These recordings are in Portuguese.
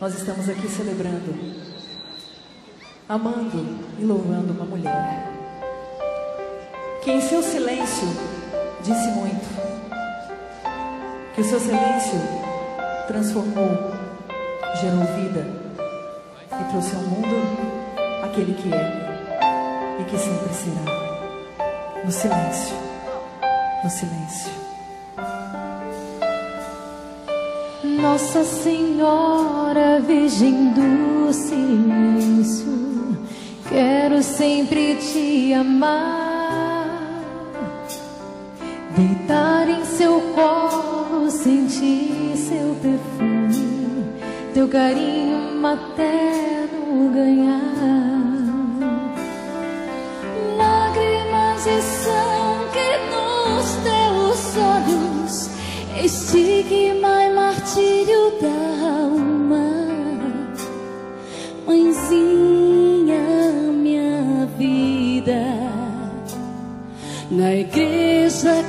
nós estamos aqui celebrando, amando e louvando uma mulher que em seu silêncio disse muito, que o seu silêncio transformou, gerou vida e trouxe ao mundo aquele que é e que sempre será, no silêncio, no silêncio. Nossa Senhora, Virgem do Silêncio, quero sempre te amar, deitar em seu colo, sentir seu perfume, teu carinho materno ganhar. Lágrimas de sangue nos teus olhos, estigma e martírio da alma, mãezinha, minha vida. Na igreja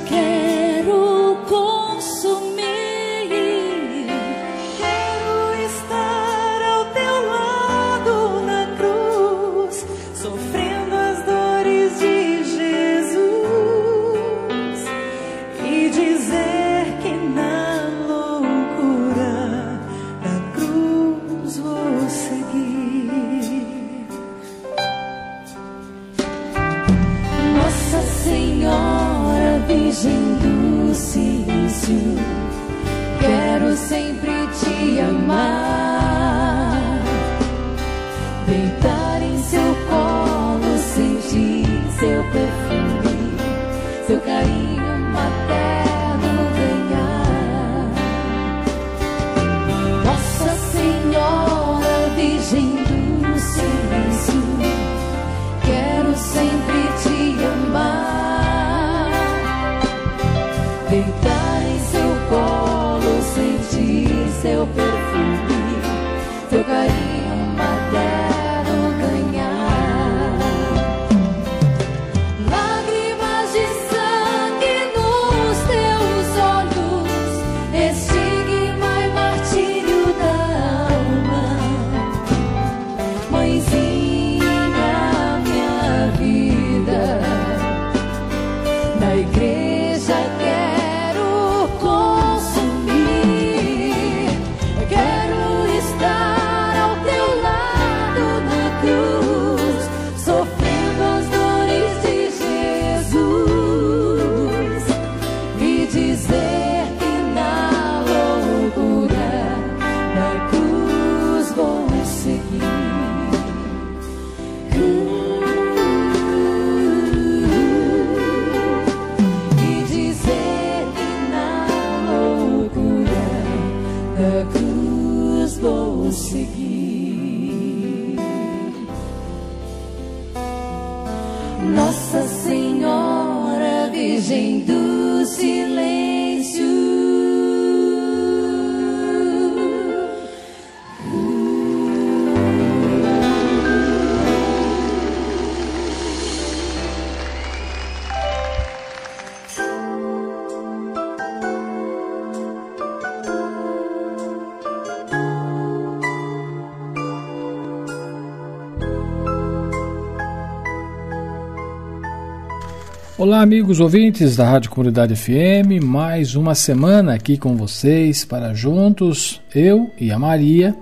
Olá, amigos ouvintes da Rádio Comunidade FM, mais uma semana aqui com vocês para juntos, eu e a Maria,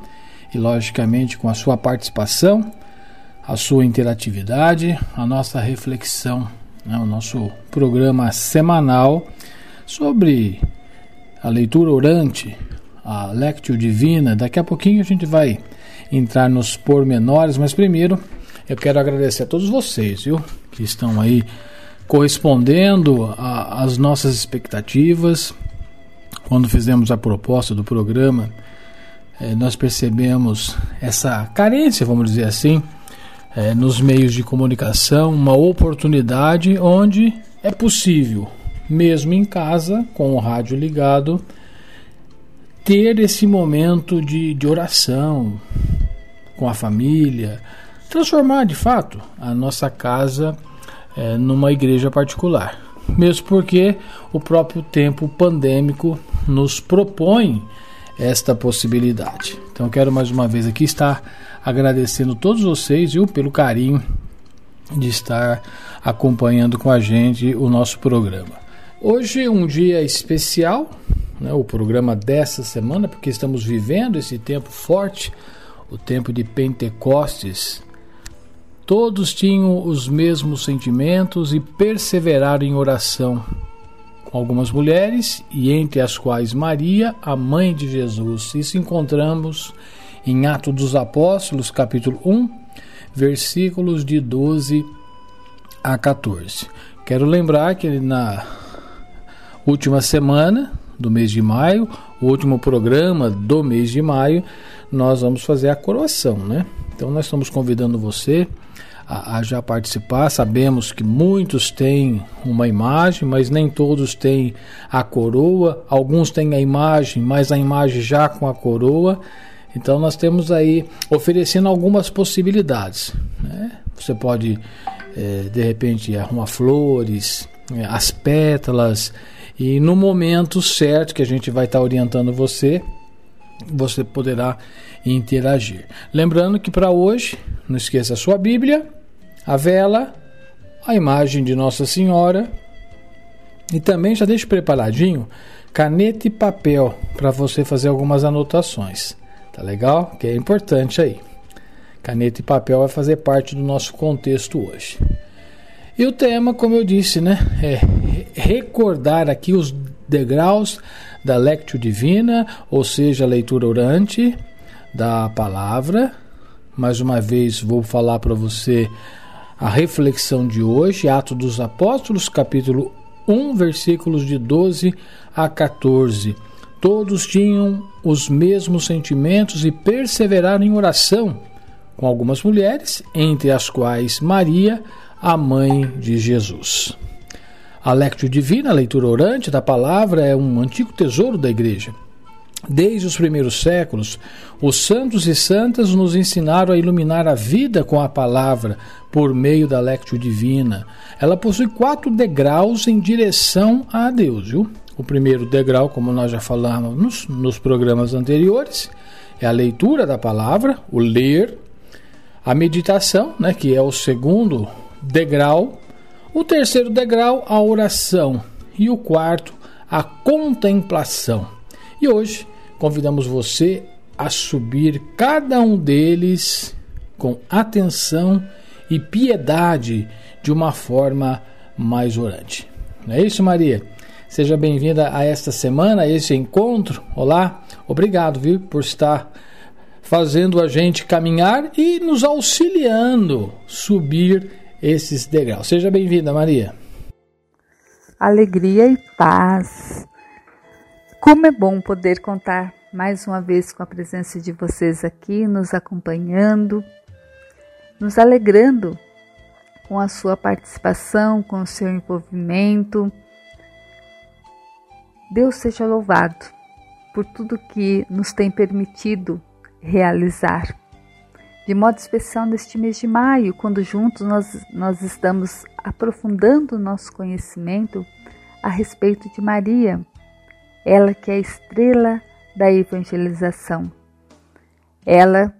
e logicamente com a sua participação, a sua interatividade, a nossa reflexão, né, o nosso programa semanal sobre a leitura orante, a Lectio Divina. Daqui a pouquinho a gente vai entrar nos pormenores, mas primeiro eu quero agradecer a todos vocês, viu, que estão aí correspondendo às nossas expectativas. Quando fizemos a proposta do programa, eh, nós percebemos essa carência, vamos dizer assim, eh, nos meios de comunicação, uma oportunidade onde é possível, mesmo em casa, com o rádio ligado, ter esse momento de, de oração com a família, transformar de fato a nossa casa é, numa igreja particular. Mesmo porque o próprio tempo pandêmico nos propõe esta possibilidade. Então quero mais uma vez aqui estar agradecendo todos vocês viu, pelo carinho de estar acompanhando com a gente o nosso programa. Hoje é um dia especial, né, o programa dessa semana, porque estamos vivendo esse tempo forte, o tempo de Pentecostes. Todos tinham os mesmos sentimentos e perseveraram em oração com algumas mulheres, e entre as quais Maria, a mãe de Jesus. Isso encontramos em Atos dos Apóstolos, capítulo 1, versículos de 12 a 14. Quero lembrar que na última semana do mês de maio, o último programa do mês de maio, nós vamos fazer a coroação, né? Então nós estamos convidando você a, a, já participar. Sabemos que muitos têm uma imagem, mas nem todos têm a coroa. Alguns têm a imagem, mas a imagem já com a coroa. Então nós temos aí oferecendo algumas possibilidades. Né? Você pode é, de repente arrumar flores, é, as pétalas e no momento certo que a gente vai estar tá orientando você, você poderá interagir. Lembrando que para hoje, não esqueça a sua Bíblia, a vela, a imagem de Nossa Senhora e também já deixe preparadinho caneta e papel para você fazer algumas anotações. Tá legal? Que é importante aí. Caneta e papel vai fazer parte do nosso contexto hoje. E o tema, como eu disse, né, é recordar aqui os degraus da Lectio Divina, ou seja, a leitura orante da palavra. Mais uma vez vou falar para você a reflexão de hoje, Atos dos Apóstolos, capítulo 1, versículos de 12 a 14. Todos tinham os mesmos sentimentos e perseveraram em oração com algumas mulheres, entre as quais Maria, a mãe de Jesus. A Lectio Divina, a leitura orante da palavra, é um antigo tesouro da igreja. Desde os primeiros séculos, os santos e santas nos ensinaram a iluminar a vida com a palavra por meio da Lectio Divina. Ela possui quatro degraus em direção a Deus. Viu? O primeiro degrau, como nós já falamos nos, nos programas anteriores, é a leitura da palavra, o ler, a meditação, né, que é o segundo degrau, o terceiro degrau, a oração, e o quarto, a contemplação. E hoje convidamos você a subir cada um deles com atenção e piedade de uma forma mais orante. Não é isso, Maria? Seja bem-vinda a esta semana, a esse encontro. Olá, obrigado, viu, por estar fazendo a gente caminhar e nos auxiliando subir esses degraus. Seja bem-vinda, Maria. Alegria e paz. Como é bom poder contar mais uma vez com a presença de vocês aqui, nos acompanhando, nos alegrando com a sua participação, com o seu envolvimento. Deus seja louvado por tudo que nos tem permitido realizar. De modo especial neste mês de maio, quando juntos nós, nós estamos aprofundando o nosso conhecimento a respeito de Maria, ela que é a estrela da evangelização, ela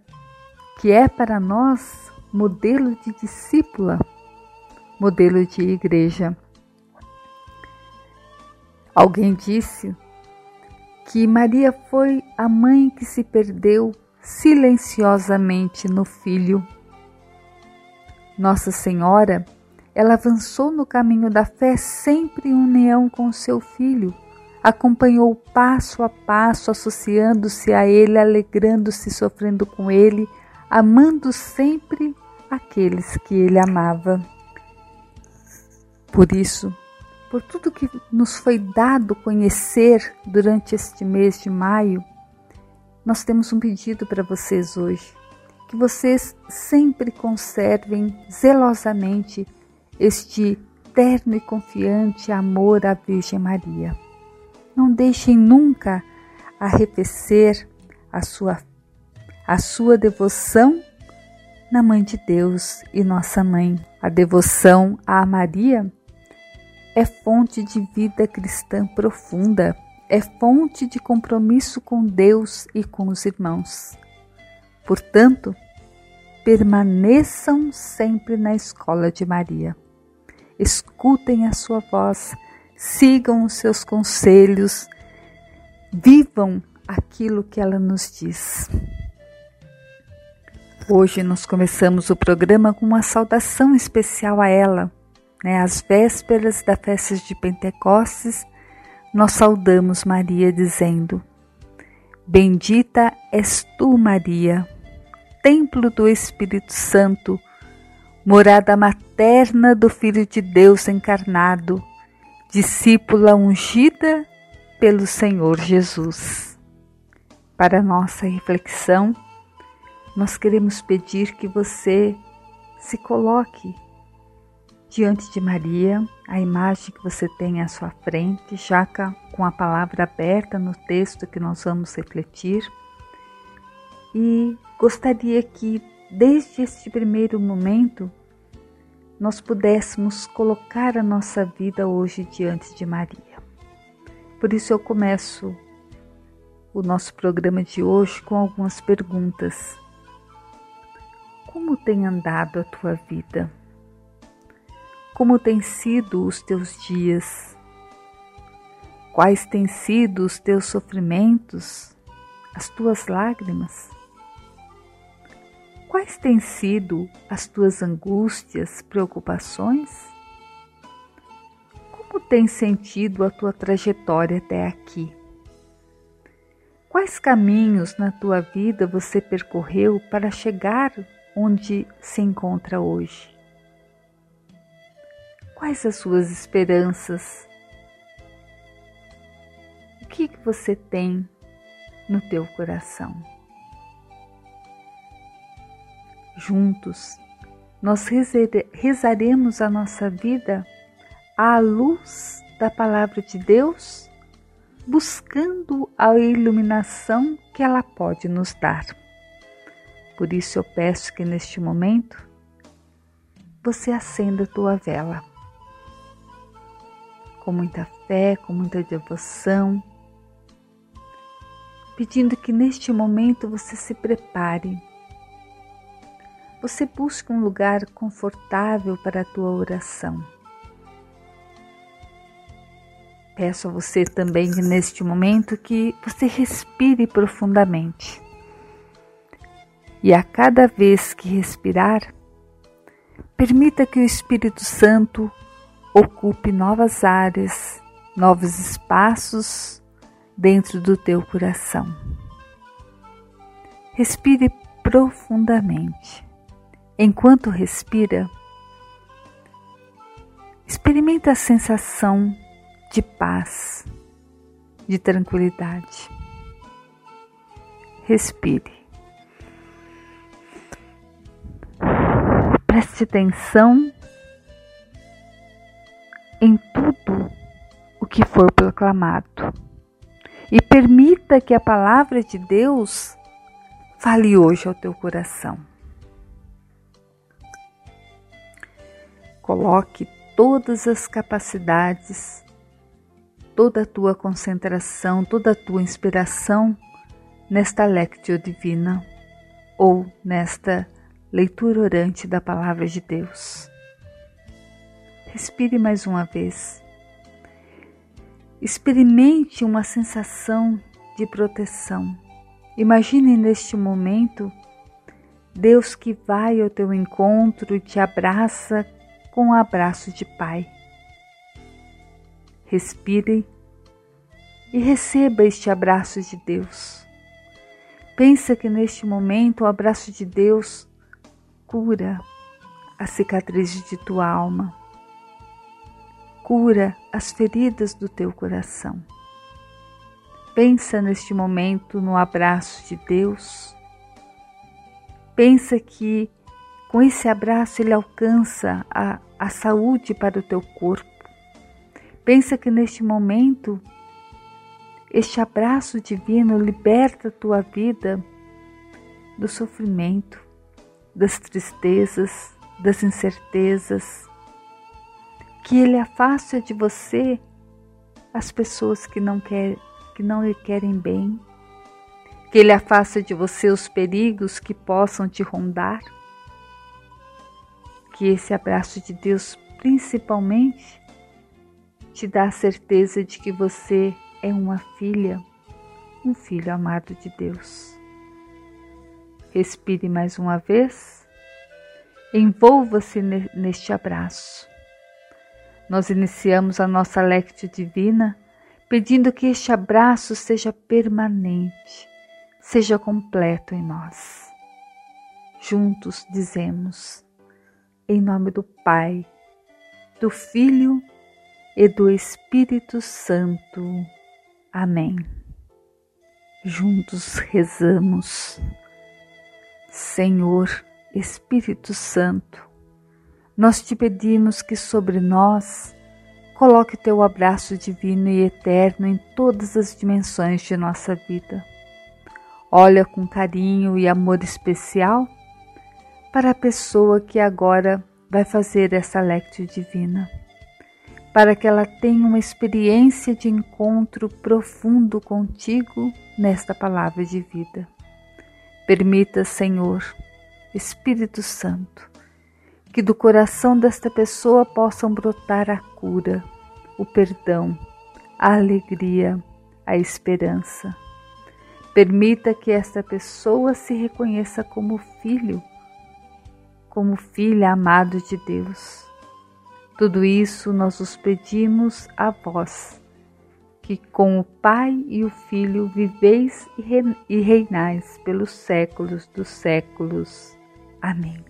que é para nós modelo de discípula, modelo de igreja. Alguém disse que Maria foi a mãe que se perdeu silenciosamente no filho. Nossa Senhora, ela avançou no caminho da fé sempre em união com seu filho, acompanhou passo a passo, associando-se a ele, alegrando-se, sofrendo com ele, amando sempre aqueles que ele amava. Por isso, por tudo que nos foi dado conhecer durante este mês de maio, nós temos um pedido para vocês hoje: que vocês sempre conservem zelosamente este terno e confiante amor à Virgem Maria. Não deixem nunca arrefecer a sua, a sua devoção na Mãe de Deus e Nossa Mãe. A devoção a Maria é fonte de vida cristã profunda é fonte de compromisso com Deus e com os irmãos. Portanto, permaneçam sempre na escola de Maria. Escutem a sua voz, sigam os seus conselhos, vivam aquilo que ela nos diz. Hoje nós começamos o programa com uma saudação especial a ela. Né? Às vésperas da festa de Pentecostes, nós saudamos Maria dizendo: Bendita és tu, Maria, templo do Espírito Santo, morada materna do Filho de Deus encarnado, discípula ungida pelo Senhor Jesus. Para nossa reflexão, nós queremos pedir que você se coloque diante de Maria, a imagem que você tem à sua frente, já com a palavra aberta no texto que nós vamos refletir. E gostaria que, desde este primeiro momento, nós pudéssemos colocar a nossa vida hoje diante de Maria. Por isso eu começo o nosso programa de hoje com algumas perguntas. Como tem andado a tua vida? Como têm sido os teus dias? Quais têm sido os teus sofrimentos, as tuas lágrimas? Quais têm sido as tuas angústias, preocupações? Como tens sentido a tua trajetória até aqui? Quais caminhos na tua vida você percorreu para chegar onde se encontra hoje? Quais as suas esperanças? O que, que você tem no teu coração? Juntos, nós rezaremos a nossa vida à luz da Palavra de Deus, buscando a iluminação que ela pode nos dar. Por isso eu peço que neste momento você acenda a tua vela. Com muita fé, com muita devoção, pedindo que neste momento você se prepare. Você busque um lugar confortável para a tua oração. Peço a você também neste momento que você respire profundamente e a cada vez que respirar, permita que o Espírito Santo ocupe novas áreas, novos espaços dentro do teu coração. Respire profundamente. Enquanto respira, experimenta a sensação de paz, de tranquilidade. Respire. Preste atenção em tudo o que for proclamado e permita que a palavra de Deus fale hoje ao teu coração. Coloque todas as capacidades, toda a tua concentração, toda a tua inspiração nesta lectio divina ou nesta leitura orante da Palavra de Deus. Respire mais uma vez. Experimente uma sensação de proteção. Imagine neste momento Deus que vai ao teu encontro te abraça com um abraço de Pai. Respire e receba este abraço de Deus. Pensa que neste momento o abraço de Deus cura a cicatriz de tua alma, cura as feridas do teu coração. Pensa neste momento no abraço de Deus. Pensa que com esse abraço ele alcança a, a saúde para o teu corpo. Pensa que neste momento este abraço divino liberta a tua vida do sofrimento, das tristezas, das incertezas, que Ele afasta de você as pessoas que não quer, que não lhe querem bem, que Ele afasta de você os perigos que possam te rondar, que esse abraço de Deus, principalmente, te dá a certeza de que você é uma filha, um filho amado de Deus. Respire mais uma vez, envolva-se neste abraço. Nós iniciamos a nossa lectio divina pedindo que este abraço seja permanente, seja completo em nós. Juntos dizemos, em nome do Pai, do Filho e do Espírito Santo. Amém. Juntos rezamos. Senhor Espírito Santo, nós te pedimos que sobre nós coloque teu abraço divino e eterno em todas as dimensões de nossa vida. Olha com carinho e amor especial para a pessoa que agora vai fazer essa lectio divina, para que ela tenha uma experiência de encontro profundo contigo nesta palavra de vida. Permita, Senhor, Espírito Santo, que do coração desta pessoa possam brotar a cura, o perdão, a alegria, a esperança. Permita que esta pessoa se reconheça como filho como filha amado de Deus. Tudo isso nós os pedimos a vós, que com o Pai e o Filho viveis e reinais pelos séculos dos séculos. Amém.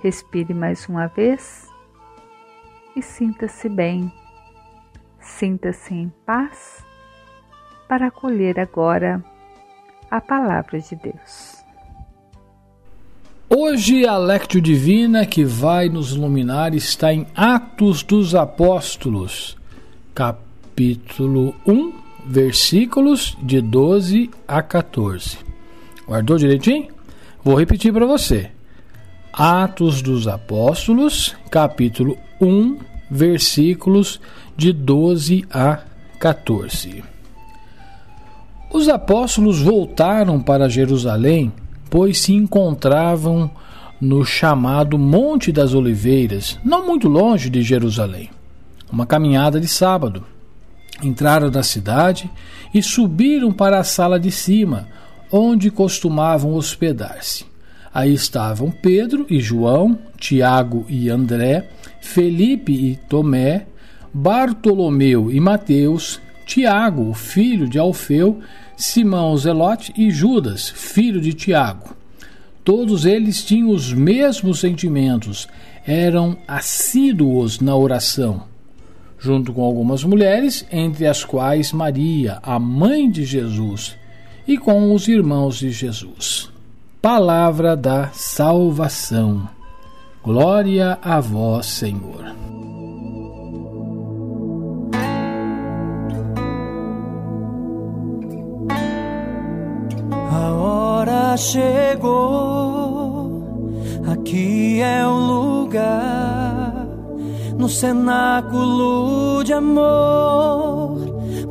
Respire mais uma vez e sinta-se bem, sinta-se em paz para acolher agora a palavra de Deus. Hoje a Lectio Divina que vai nos iluminar está em Atos dos Apóstolos, capítulo 1, versículos de 12 a 14. Guardou direitinho? Vou repetir para você. Atos dos Apóstolos, capítulo 1, versículos de 12 a 14. Os apóstolos voltaram para Jerusalém pois se encontravam no chamado Monte das Oliveiras, não muito longe de Jerusalém. Uma caminhada de sábado. Entraram na cidade e subiram para a sala de cima, onde costumavam hospedar-se. Aí estavam Pedro e João, Tiago e André, Felipe e Tomé, Bartolomeu e Mateus, Tiago, o filho de Alfeu, Simão Zelote e Judas, filho de Tiago. Todos eles tinham os mesmos sentimentos, eram assíduos na oração, junto com algumas mulheres, entre as quais Maria, a mãe de Jesus, e com os irmãos de Jesus. Palavra da salvação. Glória a vós, Senhor. Chegou, aqui é o lugar, no cenáculo de amor.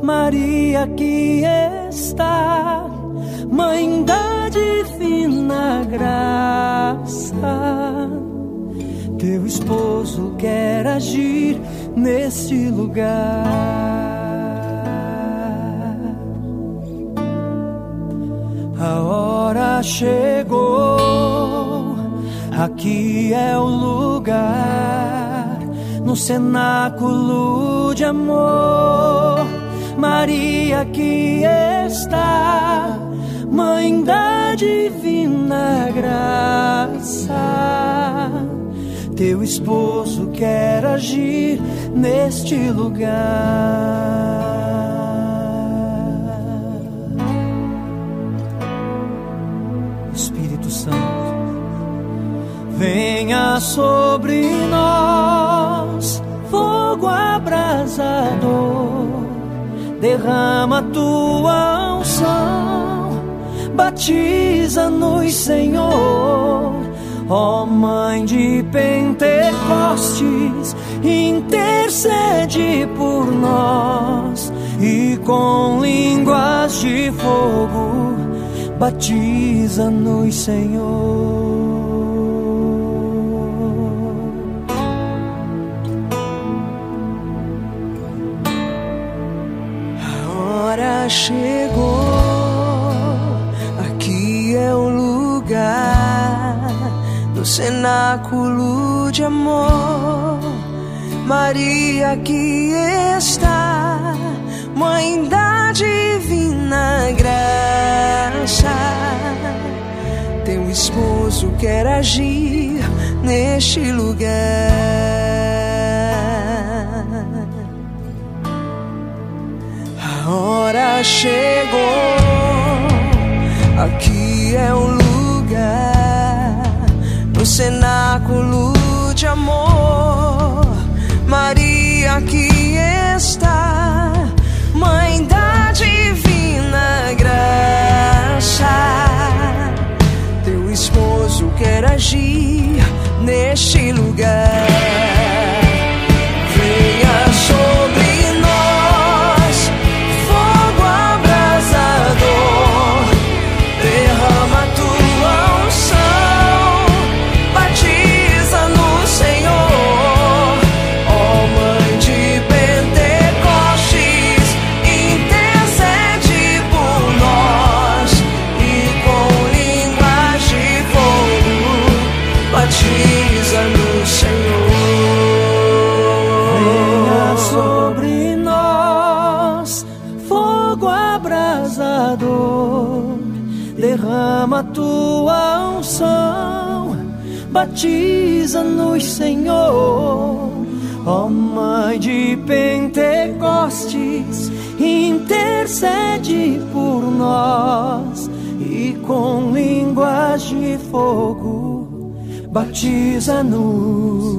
Maria aqui está, Mãe da divina graça. Teu esposo quer agir neste lugar. A hora chegou, aqui é o lugar, no cenáculo de amor. Maria aqui está, Mãe da divina graça. Teu esposo quer agir neste lugar. Venha sobre nós, fogo abrasador, derrama tua unção, batiza-nos, Senhor. Ó oh, Mãe de Pentecostes, intercede por nós e com línguas de fogo batiza-nos, Senhor. Chegou, aqui é o lugar do cenáculo de amor. Maria aqui está, Mãe da divina graça. Teu esposo quer agir neste lugar. Hora chegou, aqui é o lugar, no cenáculo de amor. Maria aqui está, Mãe da divina graça. Teu esposo quer agir neste lugar. Batiza-nos, Senhor. Ó Mãe de Pentecostes, intercede por nós e com línguas de fogo, batiza-nos.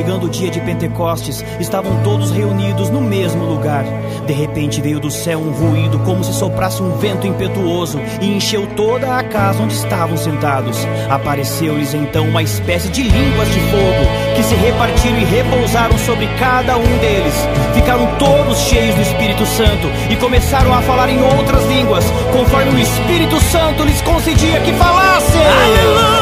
Chegando o dia de Pentecostes, estavam todos reunidos no mesmo lugar. De repente veio do céu um ruído, como se soprasse um vento impetuoso, e encheu toda a casa onde estavam sentados. Apareceu-lhes então uma espécie de línguas de fogo, que se repartiram e repousaram sobre cada um deles. Ficaram todos cheios do Espírito Santo e começaram a falar em outras línguas, conforme o Espírito Santo lhes concedia que falassem. Aleluia!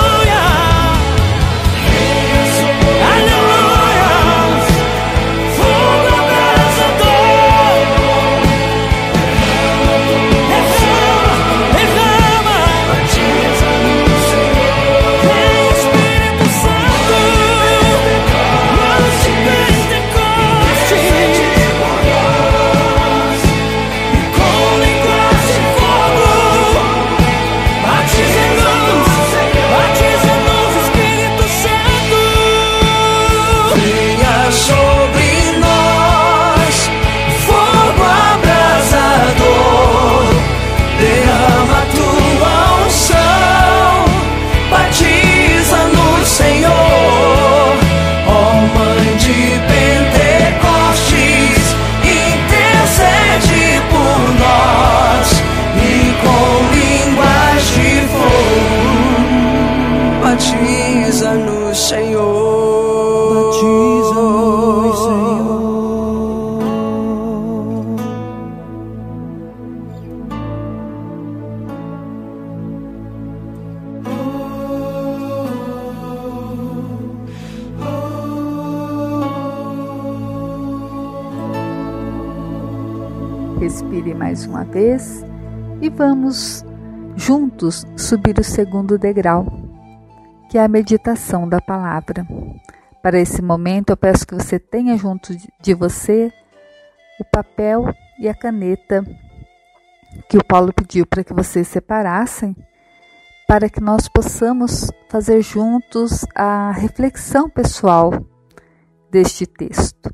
Juntos subir o segundo degrau, que é a meditação da palavra. Para esse momento, eu peço que você tenha junto de você o papel e a caneta que o Paulo pediu para que vocês separassem, para que nós possamos fazer juntos a reflexão pessoal deste texto.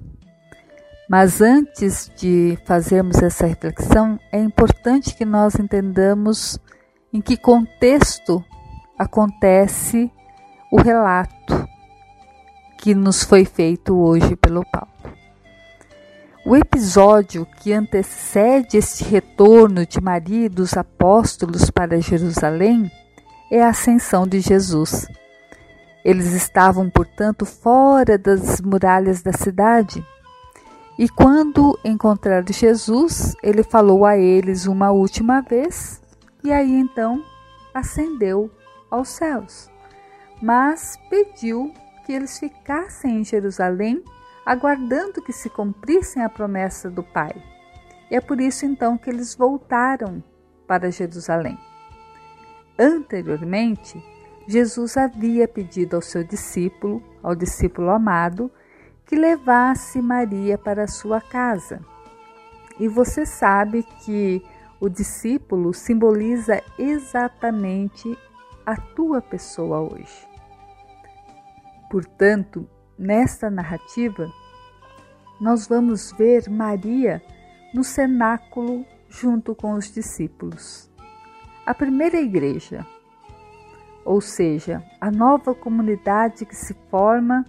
Mas antes de fazermos essa reflexão, é importante que nós entendamos em que contexto acontece o relato que nos foi feito hoje pelo Paulo. O episódio que antecede este retorno de Maria e dos apóstolos para Jerusalém é a ascensão de Jesus. Eles estavam, portanto, fora das muralhas da cidade. E quando encontraram Jesus, ele falou a eles uma última vez, e aí então ascendeu aos céus. Mas pediu que eles ficassem em Jerusalém, aguardando que se cumprissem a promessa do Pai. E é por isso então que eles voltaram para Jerusalém. Anteriormente, Jesus havia pedido ao seu discípulo, ao discípulo amado, que levasse Maria para sua casa. E você sabe que o discípulo simboliza exatamente a tua pessoa hoje. Portanto, nesta narrativa, nós vamos ver Maria no cenáculo junto com os discípulos. A primeira igreja, ou seja, a nova comunidade que se forma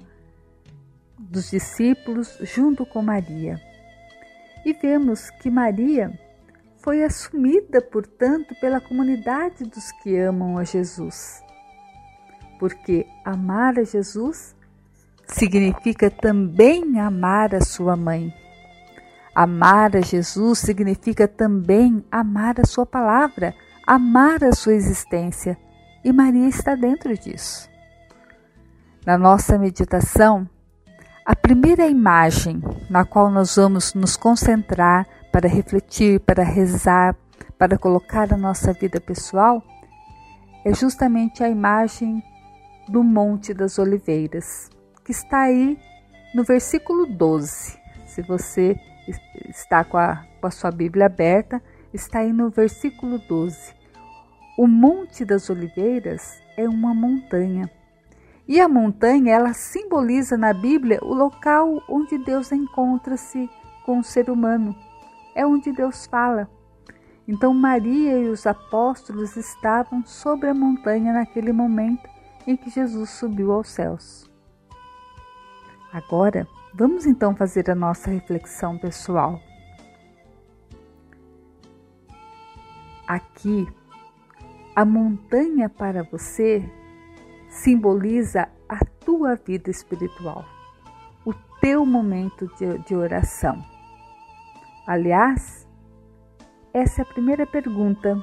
dos discípulos junto com Maria. E vemos que Maria foi assumida, portanto, pela comunidade dos que amam a Jesus porque amar a Jesus significa também amar a sua mãe. Amar a Jesus significa também amar a sua palavra, amar a sua existência, e Maria está dentro disso. Na nossa meditação, a primeira imagem na qual nós vamos nos concentrar para refletir, para rezar, para colocar a nossa vida pessoal, é justamente a imagem do Monte das Oliveiras, que está aí no versículo 12. Se você está com a, com a sua Bíblia aberta, está aí no versículo 12. O Monte das Oliveiras é uma montanha. E a montanha, ela simboliza na Bíblia o local onde Deus encontra-se com o ser humano. É onde Deus fala. Então Maria e os apóstolos estavam sobre a montanha naquele momento em que Jesus subiu aos céus. Agora, vamos então fazer a nossa reflexão pessoal. Aqui, a montanha para você simboliza a tua vida espiritual, o teu momento de, de oração. Aliás, essa é a primeira pergunta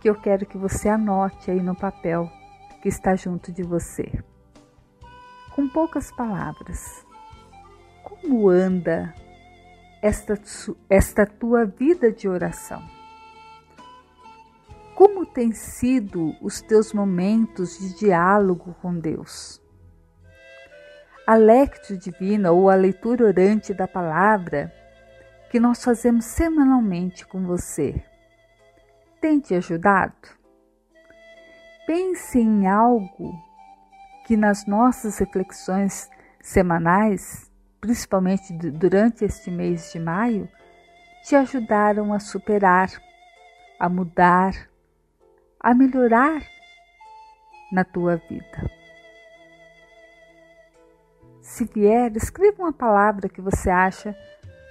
que eu quero que você anote aí no papel que está junto de você. Com poucas palavras, como anda esta, esta tua vida de oração? Como têm sido os teus momentos de diálogo com Deus? A lectio divina ou a leitura orante da palavra que nós fazemos semanalmente com você tem te ajudado? pense em algo que nas nossas reflexões semanais, principalmente durante este mês de maio, te ajudaram a superar, a mudar, a melhorar na tua vida. Se vier, escreva uma palavra que você acha,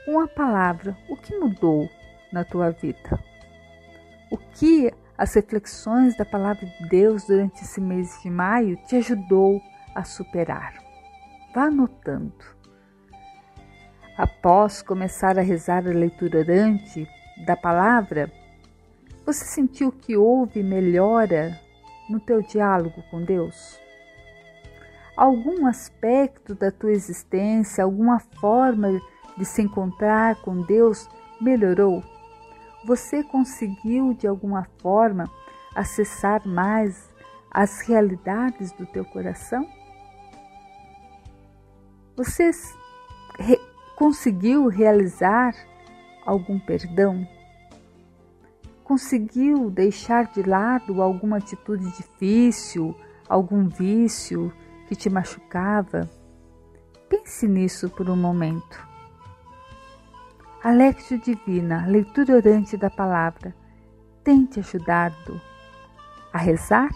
uma palavra, o que mudou na tua vida? O que as reflexões da palavra de Deus durante esse mês de maio te ajudou a superar. Vá anotando. Após começar a rezar a leitura orante da palavra, você sentiu que houve melhora no teu diálogo com Deus? Algum aspecto da tua existência, alguma forma de se encontrar com Deus melhorou? Você conseguiu de alguma forma acessar mais as realidades do teu coração? Você re conseguiu realizar algum perdão? Conseguiu deixar de lado alguma atitude difícil, algum vício que te machucava? Pense nisso por um momento. A Lectio Divina, leitura orante da palavra, tem te ajudado a rezar?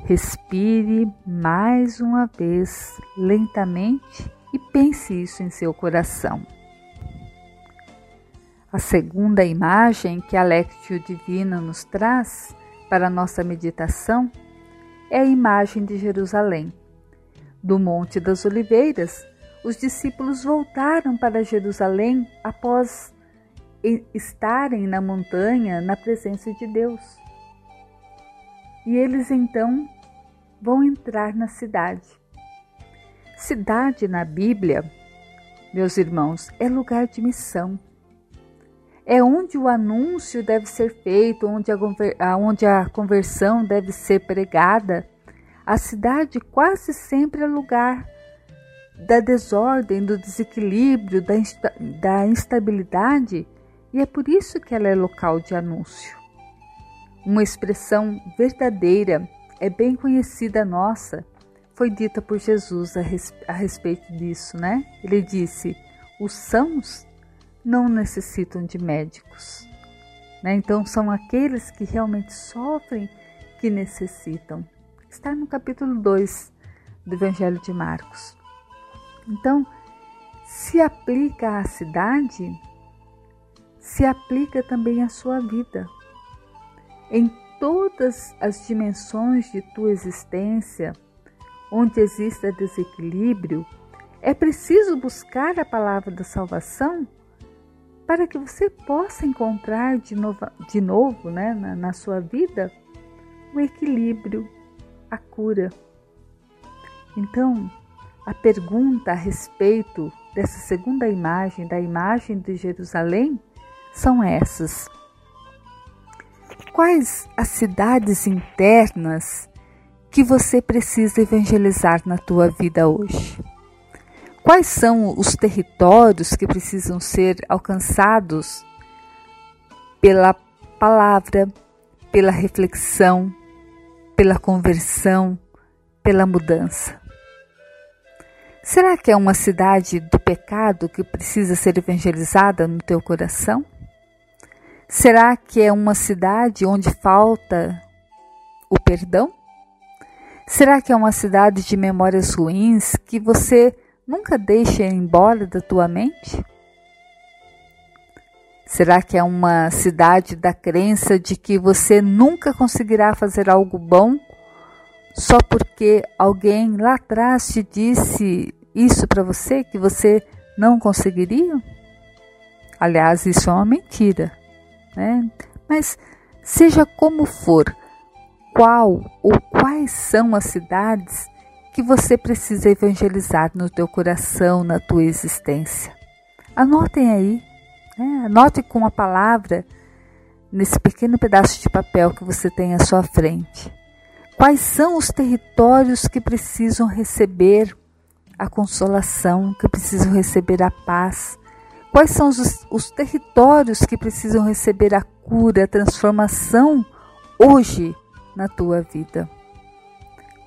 Respire mais uma vez lentamente e pense isso em seu coração. A segunda imagem que a Lectio Divina nos traz para nossa meditação é a imagem de Jerusalém. Do Monte das Oliveiras, os discípulos voltaram para Jerusalém após estarem na montanha na presença de Deus. E eles então vão entrar na cidade. Cidade na Bíblia, meus irmãos, é lugar de missão. É onde o anúncio deve ser feito, onde a, conversão deve ser pregada. A cidade quase sempre é lugar da desordem, do desequilíbrio, da, da instabilidade, e é por isso que ela é local de anúncio. Uma expressão verdadeira, é bem conhecida nossa, foi dita por Jesus a, res, a respeito disso, né? Ele disse: os sãos não necessitam de médicos. Né? Então, são aqueles que realmente sofrem que necessitam. Está no capítulo 2 do Evangelho de Marcos. Então, se aplica à cidade, se aplica também à sua vida. Em todas as dimensões de tua existência, onde exista desequilíbrio, é preciso buscar a palavra da salvação para que você possa encontrar de novo, de novo né, na, na sua vida o equilíbrio, a cura. Então, a pergunta a respeito dessa segunda imagem, da imagem de Jerusalém, são essas. Quais as cidades internas que você precisa evangelizar na tua vida hoje? Quais são os territórios que precisam ser alcançados pela palavra, pela reflexão, pela conversão, pela mudança? Será que é uma cidade do pecado que precisa ser evangelizada no teu coração? Será que é uma cidade onde falta o perdão? Será que é uma cidade de memórias ruins que você nunca deixa ir embora da tua mente? Será que é uma cidade da crença de que você nunca conseguirá fazer algo bom só porque alguém lá atrás te disse isso para você que você não conseguiria? Aliás, isso é uma mentira, né? Mas seja como for, qual ou quais são as cidades que você precisa evangelizar no teu coração, na tua existência? Anotem aí, né? anote com a palavra nesse pequeno pedaço de papel que você tem à sua frente. Quais são os territórios que precisam receber a consolação, que precisam receber a paz? Quais são os, os territórios que precisam receber a cura, a transformação hoje na tua vida?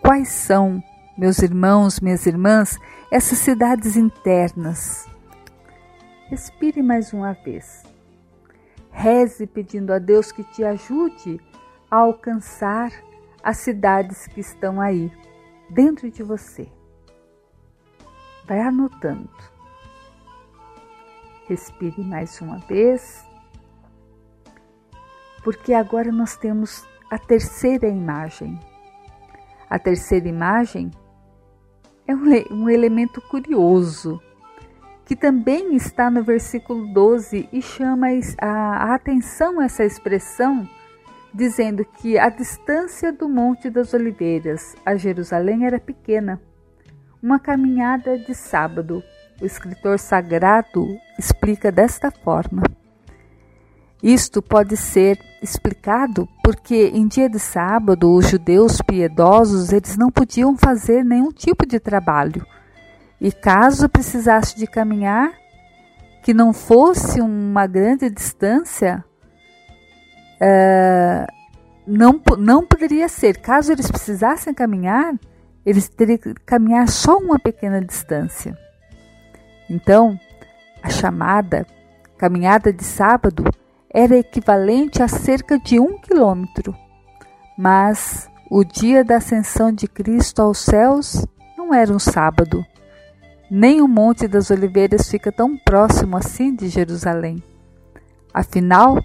Quais são, meus irmãos, minhas irmãs, essas cidades internas? Respire mais uma vez. Reze pedindo a Deus que te ajude a alcançar as cidades que estão aí, dentro de você. Vai anotando. Respire mais uma vez, porque agora nós temos a terceira imagem. A terceira imagem é um, elemento curioso que também está no versículo 12 e chama a atenção essa expressão dizendo que a distância do Monte das Oliveiras a Jerusalém era pequena, uma caminhada de sábado. O escritor sagrado explica desta forma. Isto pode ser explicado porque em dia de sábado os judeus piedosos eles não podiam fazer nenhum tipo de trabalho. E caso precisasse de caminhar, que não fosse uma grande distância, uh, não, não poderia ser. Caso eles precisassem caminhar, eles teriam que caminhar só uma pequena distância. Então, a chamada caminhada de sábado era equivalente a cerca de um quilômetro. Mas o dia da ascensão de Cristo aos céus não era um sábado. Nem o Monte das Oliveiras fica tão próximo assim de Jerusalém. Afinal,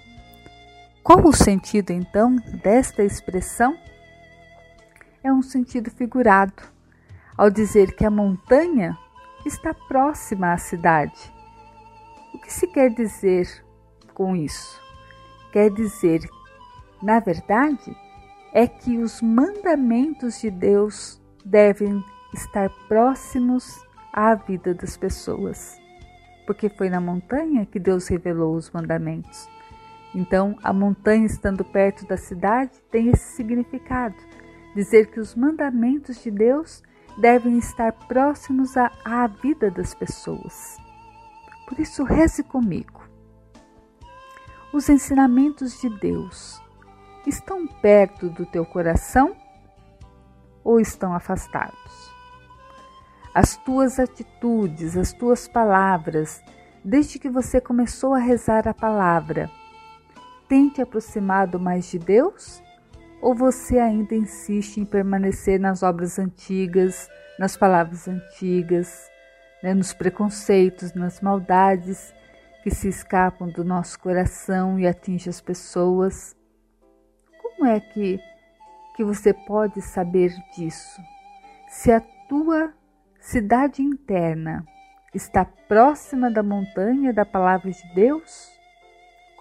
qual o sentido então desta expressão? é um sentido figurado, ao dizer que a montanha está próxima à cidade. O que se quer dizer com isso? Quer dizer, na verdade, é que os mandamentos de Deus devem estar próximos à vida das pessoas, porque foi na montanha que Deus revelou os mandamentos. Então, a montanha estando perto da cidade tem esse significado, dizer que os mandamentos de Deus devem estar próximos à, à vida das pessoas. Por isso, reze comigo. Os ensinamentos de Deus estão perto do teu coração ou estão afastados? As tuas atitudes, as tuas palavras, desde que você começou a rezar a palavra, têm te aproximado mais de Deus? Ou você ainda insiste em permanecer nas obras antigas, nas palavras antigas, né, nos preconceitos, nas maldades que se escapam do nosso coração e atingem as pessoas? Como é que, que você pode saber disso? Se a tua cidade interna está próxima da montanha da palavra de Deus,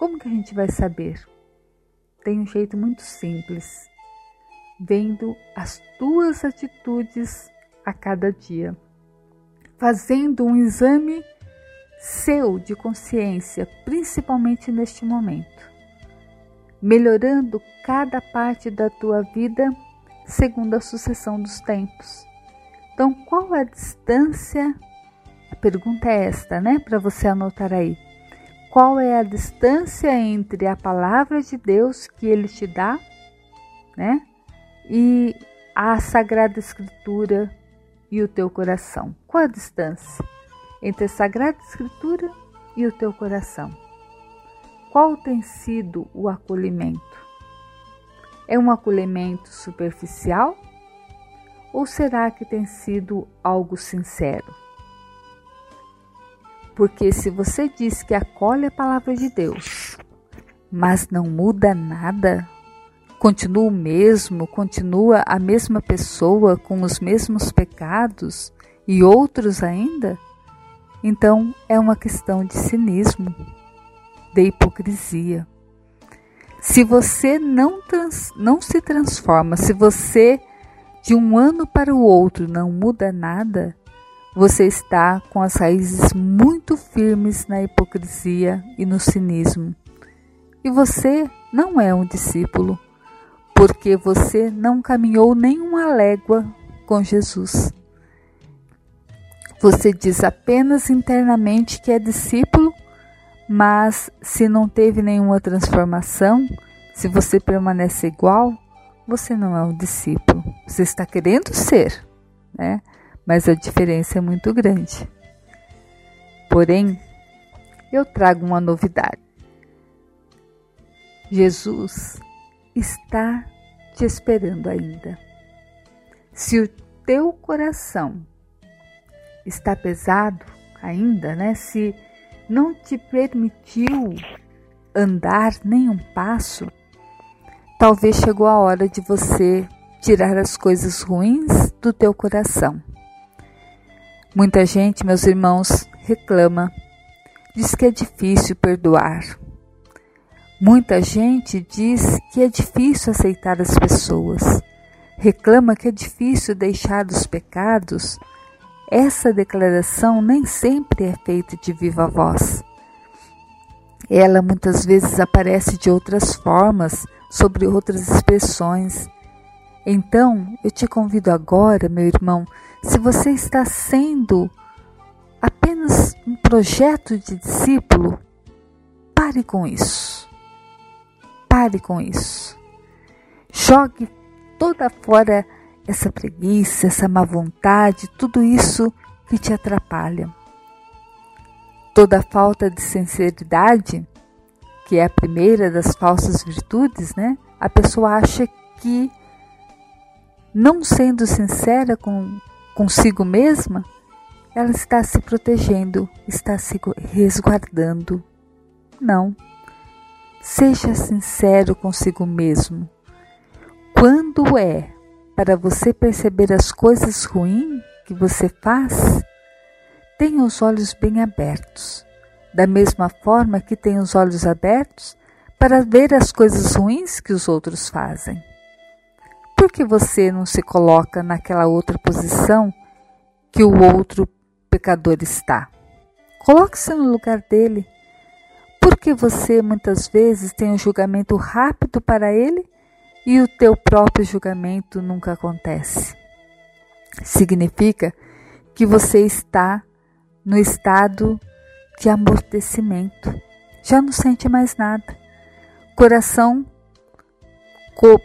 como que a gente vai saber? Tem um jeito muito simples, vendo as tuas atitudes a cada dia, fazendo um exame seu de consciência, principalmente neste momento melhorando cada parte da tua vida segundo a sucessão dos tempos. Então, qual a distância? A pergunta é esta, né? Para você anotar aí. Qual é a distância entre a palavra de Deus que ele te dá, né? E a Sagrada Escritura e o teu coração. Qual a distância entre a Sagrada Escritura e o teu coração? Qual tem sido o acolhimento? É um acolhimento superficial? Ou será que tem sido algo sincero? Porque se você diz que acolhe a palavra de Deus, mas não muda nada, continua o mesmo, continua a mesma pessoa com os mesmos pecados e outros ainda, então é uma questão de cinismo de hipocrisia. Se você não, trans, não se transforma, se você de um ano para o outro não muda nada, você está com as raízes muito firmes na hipocrisia e no cinismo. E você não é um discípulo, porque você não caminhou nenhuma légua com Jesus. Você diz apenas internamente que é discípulo mas se não teve nenhuma transformação, se você permanece igual, você não é um discípulo. Você está querendo ser, né? Mas a diferença é muito grande. Porém, eu trago uma novidade. Jesus está te esperando ainda. Se o teu coração está pesado ainda, né? Se não te permitiu andar nem um passo, talvez chegou a hora de você tirar as coisas ruins do teu coração. Muita gente, meus irmãos, reclama, diz que é difícil perdoar. Muita gente diz que é difícil aceitar as pessoas, reclama que é difícil deixar os pecados essa declaração nem sempre é feita de viva voz. Ela muitas vezes aparece de outras formas, sobre outras expressões. Então, eu te convido agora, meu irmão, se você está sendo apenas um projeto de discípulo, pare com isso. Pare com isso. Jogue toda fora essa preguiça, essa má vontade, tudo isso que te atrapalha. Toda falta de sinceridade, que é a primeira das falsas virtudes, né? A pessoa acha que não sendo sincera com consigo mesma, ela está se protegendo, está se resguardando. Não. Seja sincero consigo mesmo. Quando é para você perceber as coisas ruins que você faz, tenha os olhos bem abertos, da mesma forma que tem os olhos abertos para ver as coisas ruins que os outros fazem. Por que você não se coloca naquela outra posição que o outro pecador está? Coloque-se no lugar dele. Por que você muitas vezes tem um julgamento rápido para ele e o teu próprio julgamento nunca acontece? Significa que você está no estado de amortecimento. Já não sente mais nada. Coração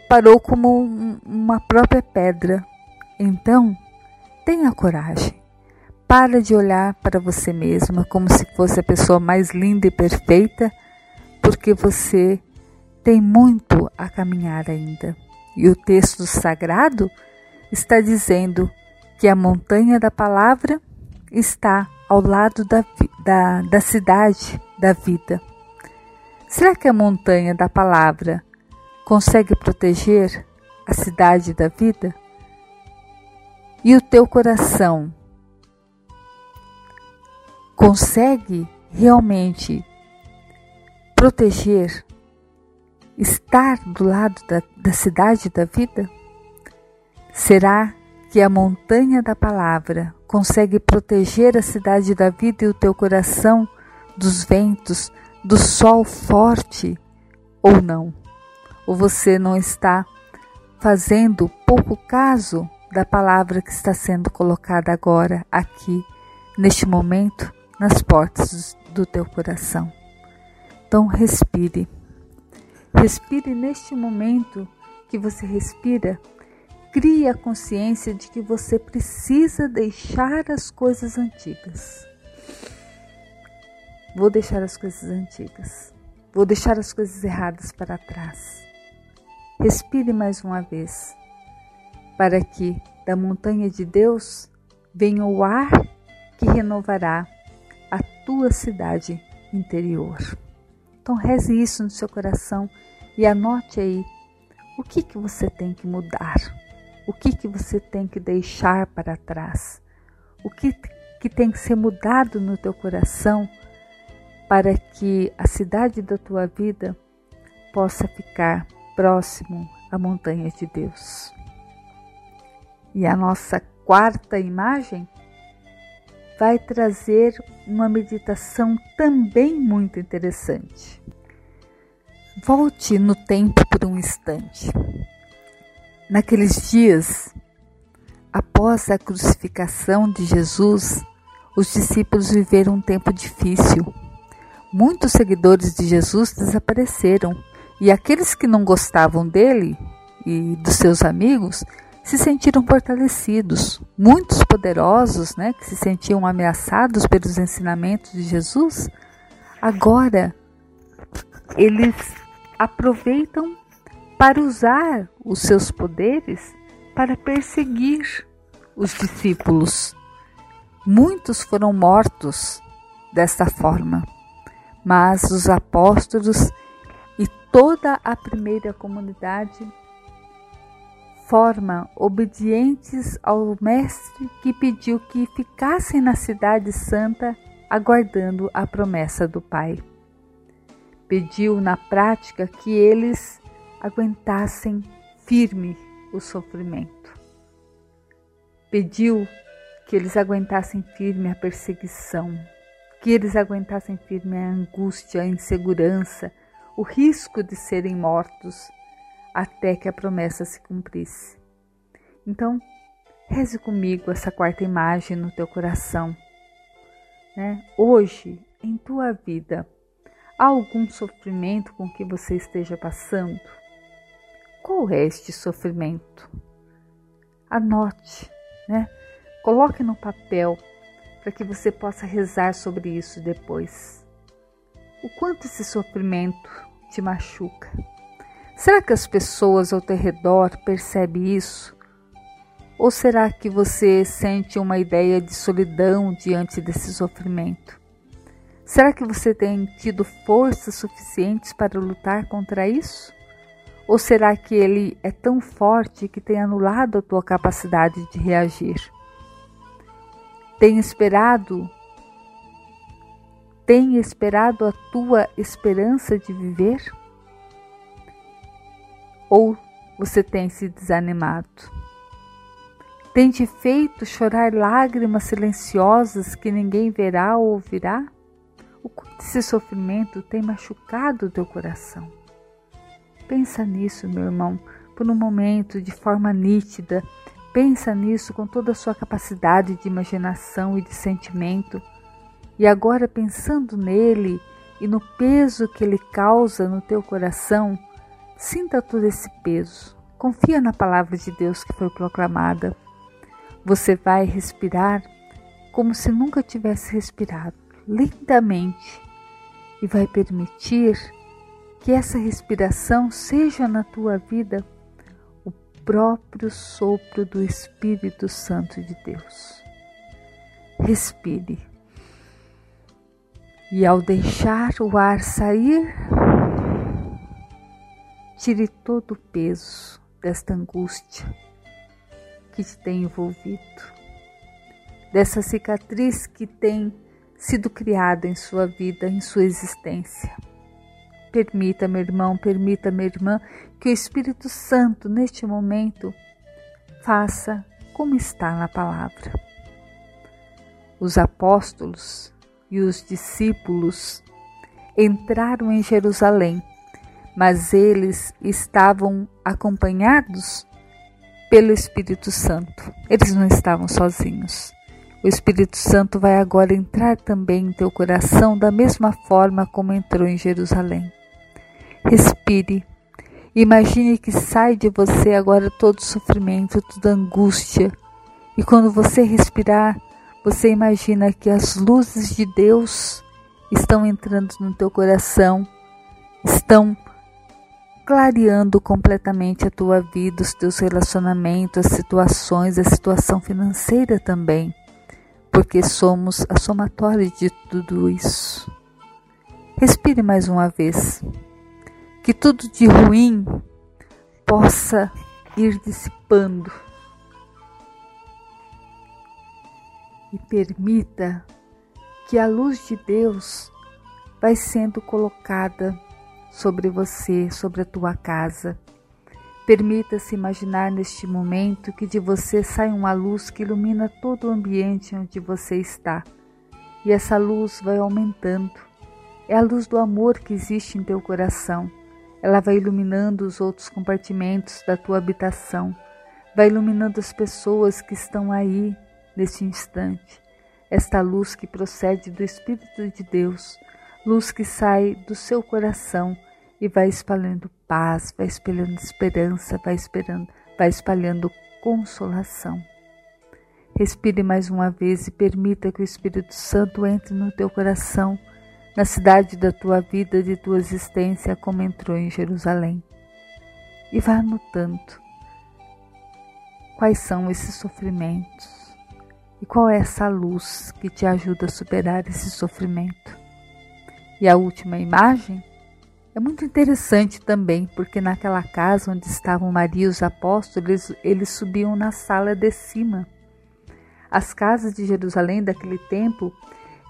parou como uma própria pedra. Então, tenha coragem. Para de olhar para você mesma como se fosse a pessoa mais linda e perfeita, porque você tem muito a caminhar ainda. E o texto sagrado está dizendo que a montanha da palavra está ao lado da, da, da cidade da vida. Será que a montanha da palavra consegue proteger a cidade da vida? E o teu coração consegue realmente proteger, estar do lado da, da cidade da vida? Será que a montanha da palavra consegue proteger a cidade da vida e o teu coração dos ventos, do sol forte ou não? Ou você não está fazendo pouco caso da palavra que está sendo colocada agora, aqui, neste momento, nas portas do teu coração. Então, respire. Respire neste momento que você respira. Crie a consciência de que você precisa deixar as coisas antigas. Vou deixar as coisas antigas. Vou deixar as coisas erradas para trás. Respire mais uma vez, para que da montanha de Deus venha o ar que renovará a tua cidade interior. Então reze isso no seu coração e anote aí o que que você tem que mudar, o que que você tem que deixar para trás, o que que tem que ser mudado no teu coração para que a cidade da tua vida possa ficar próximo à montanha de Deus. E a nossa quarta imagem vai trazer uma meditação também muito interessante. Volte no tempo por um instante. Naqueles dias, após a crucificação de Jesus, os discípulos viveram um tempo difícil. Muitos seguidores de Jesus desapareceram e aqueles que não gostavam dele e dos seus amigos se sentiram fortalecidos. Muitos poderosos, né, que se sentiam ameaçados pelos ensinamentos de Jesus, agora eles aproveitam para usar os seus poderes para perseguir os discípulos. Muitos foram mortos desta forma, mas os apóstolos toda a primeira comunidade forma obedientes ao mestre que pediu que ficassem na cidade santa aguardando a promessa do Pai. Pediu na prática que eles aguentassem firme o sofrimento. Pediu que eles aguentassem firme a perseguição, que eles aguentassem firme a angústia, a insegurança, o risco de serem mortos até que a promessa se cumprisse. Então, reze comigo essa quarta imagem no teu coração. Né? Hoje, em tua vida, há algum sofrimento com que você esteja passando? Qual é este sofrimento? Anote, né? Coloque no papel para que você possa rezar sobre isso depois. O quanto esse sofrimento te machuca. Será que as pessoas ao teu redor percebem isso? Ou será que você sente uma ideia de solidão diante desse sofrimento? Será que você tem tido forças suficientes para lutar contra isso? Ou será que ele é tão forte que tem anulado a tua capacidade de reagir? Tem esperado? Tem esperado a tua esperança de viver? Ou você tem se desanimado? Tem te feito chorar lágrimas silenciosas que ninguém verá ou ouvirá? O quanto esse sofrimento tem machucado o teu coração? Pensa nisso, meu irmão, por um momento, de forma nítida. Pensa nisso com toda a sua capacidade de imaginação e de sentimento. E agora, pensando nele e no peso que ele causa no teu coração, sinta todo esse peso. Confia na palavra de Deus que foi proclamada. Você vai respirar como se nunca tivesse respirado, lentamente, e vai permitir que essa respiração seja na tua vida o próprio sopro do Espírito Santo de Deus. Respire. E ao deixar o ar sair, tire todo o peso desta angústia que te tem envolvido, dessa cicatriz que tem sido criada em sua vida, em sua existência. Permita, meu irmão, permita, minha irmã, que o Espírito Santo, neste momento, faça como está na palavra. Os apóstolos e os discípulos entraram em Jerusalém, mas eles estavam acompanhados pelo Espírito Santo. Eles não estavam sozinhos. O Espírito Santo vai agora entrar também em teu coração da mesma forma como entrou em Jerusalém. Respire. Imagine que sai de você agora todo sofrimento, toda angústia. E quando você respirar, você imagina que as luzes de Deus estão entrando no teu coração, estão clareando completamente a tua vida, os teus relacionamentos, as situações, a situação financeira também, porque somos a somatória de tudo isso. Respire mais uma vez que tudo de ruim possa ir dissipando e permita que a luz de Deus vai sendo colocada sobre você, sobre a tua casa. Permita-se imaginar neste momento que de você sai uma luz que ilumina todo o ambiente onde você está. E essa luz vai aumentando. É a luz do amor que existe em teu coração. Ela vai iluminando os outros compartimentos da tua habitação, vai iluminando as pessoas que estão aí neste instante. Esta luz que procede do Espírito de Deus, luz que sai do seu coração e vai espalhando paz, vai espalhando esperança, vai, esperando, vai espalhando consolação. Respire mais uma vez e permita que o Espírito Santo entre no teu coração na cidade da tua vida, de tua existência, como entrou em Jerusalém. E vá anotando quais são esses sofrimentos e qual é essa luz que te ajuda a superar esse sofrimento. E a última imagem é muito interessante também, porque naquela casa onde estavam Maria e os apóstolos, eles subiam na sala de cima. As casas de Jerusalém daquele tempo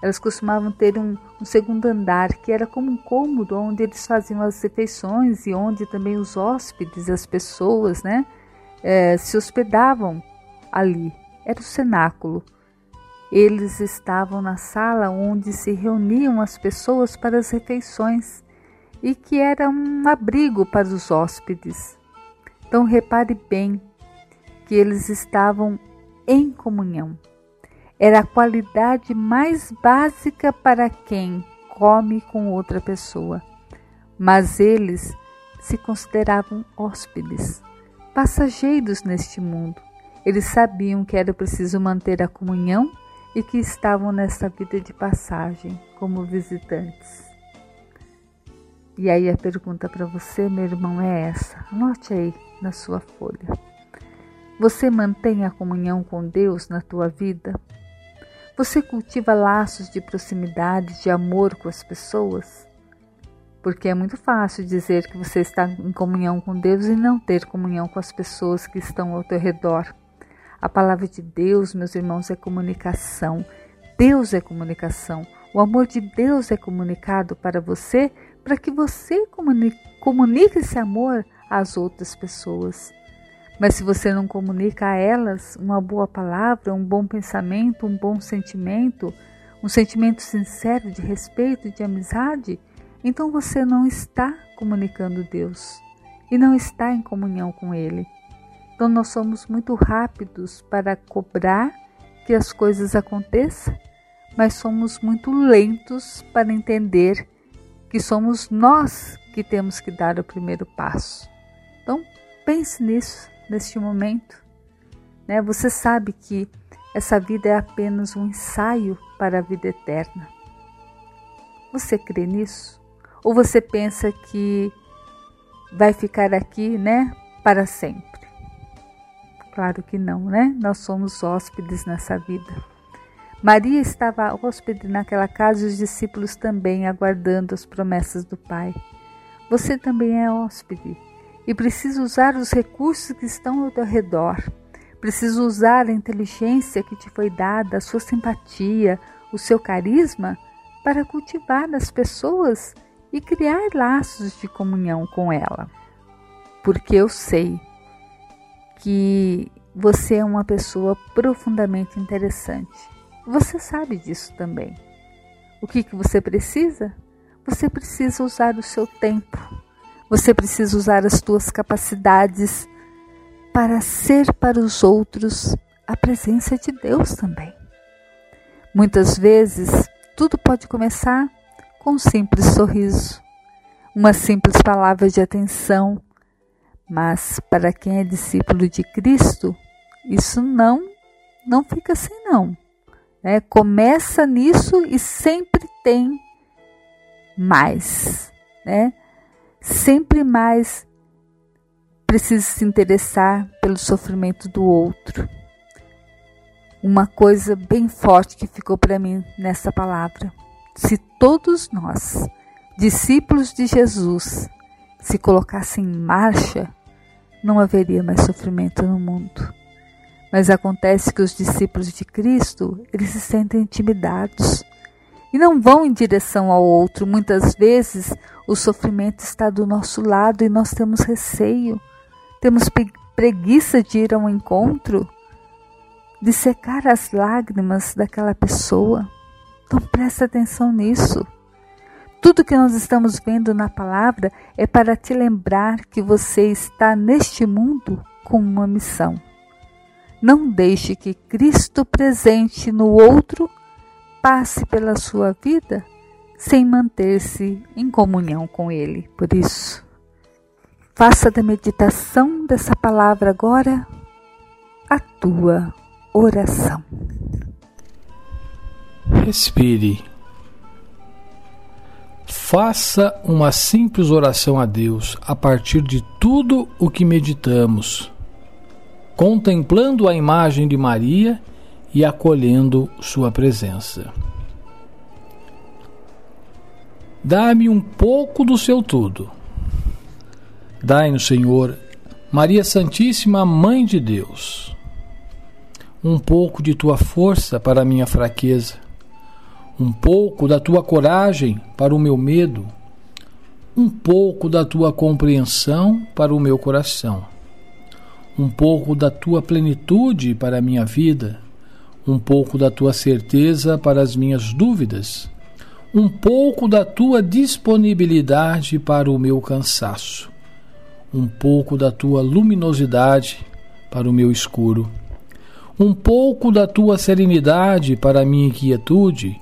elas costumavam ter um, um, segundo andar, que era como um cômodo onde eles faziam as refeições e onde também os hóspedes, as pessoas, né, é, se hospedavam ali. Era o cenáculo. Eles estavam na sala onde se reuniam as pessoas para as refeições e que era um abrigo para os hóspedes. Então repare bem que eles estavam em comunhão era a qualidade mais básica para quem come com outra pessoa. Mas eles se consideravam hóspedes, passageiros neste mundo. Eles sabiam que era preciso manter a comunhão e que estavam nesta vida de passagem como visitantes. E aí a pergunta para você, meu irmão, é essa. Anote aí na sua folha. Você mantém a comunhão com Deus na tua vida? Você cultiva laços de proximidade, de amor com as pessoas? Porque é muito fácil dizer que você está em comunhão com Deus e não ter comunhão com as pessoas que estão ao teu redor. A palavra de Deus, meus irmãos, é comunicação. Deus é comunicação. O amor de Deus é comunicado para você para que você comunique, comunique esse amor às outras pessoas. Mas se você não comunica a elas uma boa palavra, um bom pensamento, um bom sentimento, um sentimento sincero de respeito, de amizade, então você não está comunicando Deus e não está em comunhão com Ele. Então nós somos muito rápidos para cobrar que as coisas aconteçam, mas somos muito lentos para entender que somos nós que temos que dar o primeiro passo. Então pense nisso neste momento. Né? Você sabe que essa vida é apenas um ensaio para a vida eterna. Você crê nisso? Ou você pensa que vai ficar aqui, né, para sempre? Claro que não, né? Nós somos hóspedes nessa vida. Maria estava hóspede naquela casa e os discípulos também aguardando as promessas do Pai. Você também é hóspede e precisa usar os recursos que estão ao teu redor. Precisa usar a inteligência que te foi dada, a sua simpatia, o seu carisma para cultivar as pessoas e criar laços de comunhão com ela. Porque eu sei que você é uma pessoa profundamente interessante. Você sabe disso também. O que, que você precisa? Você precisa usar o seu tempo você precisa usar as tuas capacidades para ser para os outros a presença de Deus também. Muitas vezes, tudo pode começar com um simples sorriso, uma simples palavra de atenção, mas para quem é discípulo de Cristo, isso não não fica assim não. É, começa nisso e sempre tem mais, né? sempre mais precisa se interessar pelo sofrimento do outro. Uma coisa bem forte que ficou para mim nessa palavra. Se todos nós, discípulos de Jesus, se colocassem em marcha, não haveria mais sofrimento no mundo. Mas acontece que os discípulos de Cristo, eles se sentem intimidados e não vão em direção ao outro. Muitas vezes o sofrimento está do nosso lado e nós temos receio, temos preguiça de ir ao encontro, de secar as lágrimas daquela pessoa. Então presta atenção nisso. Tudo que nós estamos vendo na palavra é para te lembrar que você está neste mundo com uma missão. Não deixe que Cristo presente no outro passe pela sua vida sem manter-se em comunhão com Ele. Por isso, faça da meditação dessa palavra agora a tua oração. Respire. Faça uma simples oração a Deus a partir de tudo o que meditamos, contemplando a imagem de Maria e acolhendo Sua presença. Dá-me um pouco do seu tudo. Dai-nos, Senhor, Maria Santíssima, Mãe de Deus, um pouco de tua força para minha fraqueza, um pouco da tua coragem para o meu medo, um pouco da tua compreensão para o meu coração, um pouco da tua plenitude para a minha vida. Um pouco da tua certeza para as minhas dúvidas, um pouco da tua disponibilidade para o meu cansaço, um pouco da tua luminosidade para o meu escuro, um pouco da tua serenidade para a minha inquietude,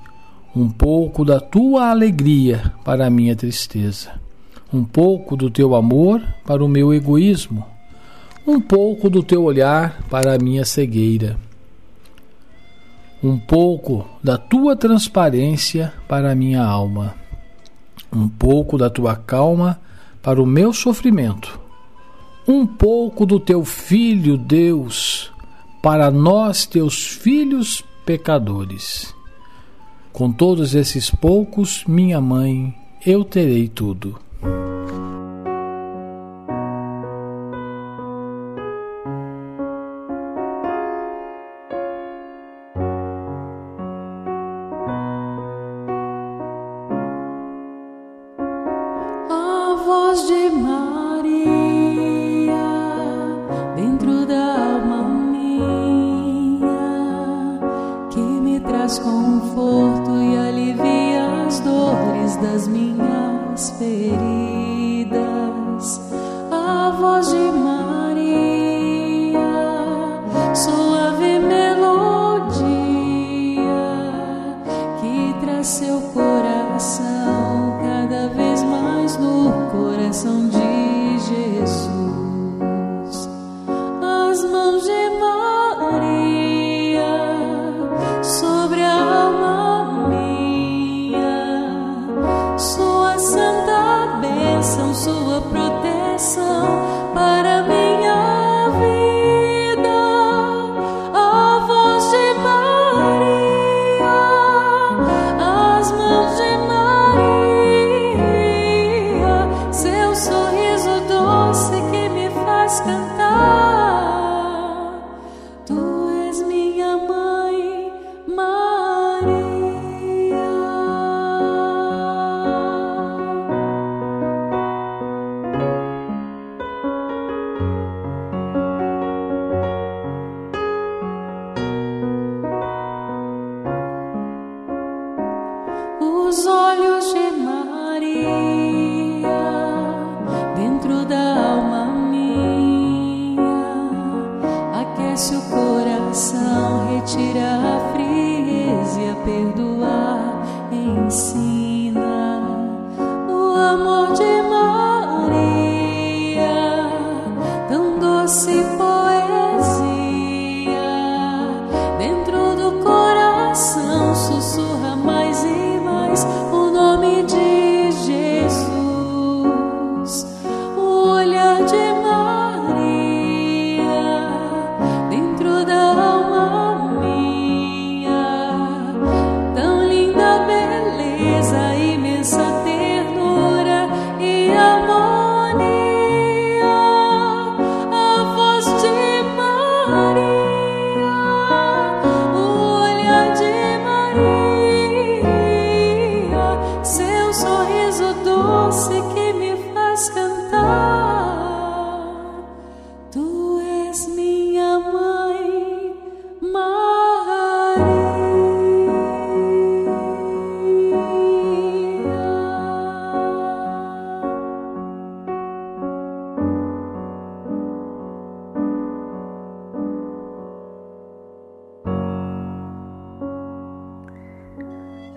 um pouco da tua alegria para a minha tristeza, um pouco do teu amor para o meu egoísmo, um pouco do teu olhar para a minha cegueira. Um pouco da tua transparência para a minha alma, um pouco da tua calma para o meu sofrimento, um pouco do teu Filho Deus para nós, teus filhos pecadores. Com todos esses poucos, minha mãe, eu terei tudo.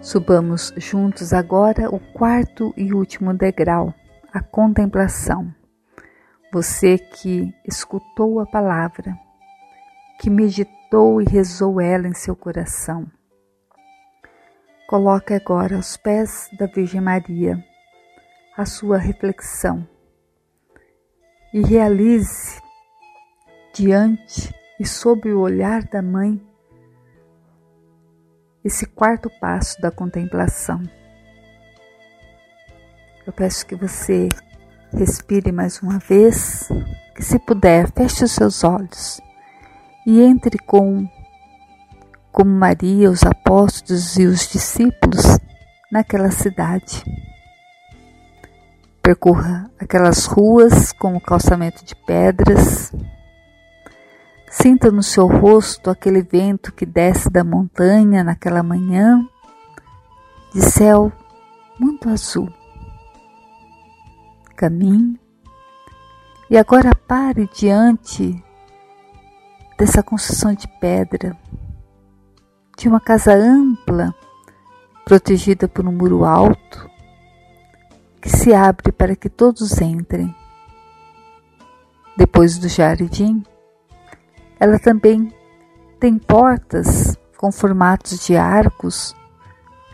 Subamos juntos agora o quarto e último degrau, a contemplação. Você que escutou a palavra, que meditou e rezou ela em seu coração. Coloque agora aos pés da Virgem Maria a sua reflexão e realize diante e sob o olhar da Mãe esse quarto passo da contemplação. Eu peço que você respire mais uma vez, que se puder, feche os seus olhos e entre com como Maria, os apóstolos e os discípulos naquela cidade. Percorra aquelas ruas com o calçamento de pedras, Sinta no seu rosto aquele vento que desce da montanha naquela manhã de céu muito azul. Caminhe e agora pare diante dessa construção de pedra, de uma casa ampla, protegida por um muro alto, que se abre para que todos entrem. Depois do jardim, ela também tem portas com formatos de arcos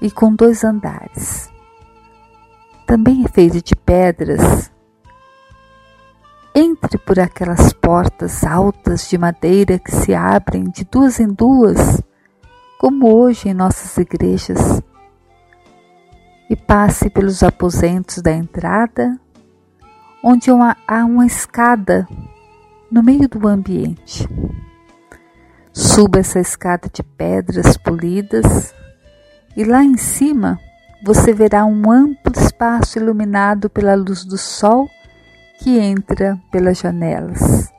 e com dois andares. Também é feita de pedras. Entre por aquelas portas altas de madeira que se abrem de duas em duas, como hoje em nossas igrejas. e passe pelos aposentos da entrada, onde há uma escada no meio do ambiente. Suba essa escada de pedras polidas e lá em cima você verá um amplo espaço iluminado pela luz do sol que entra pelas janelas.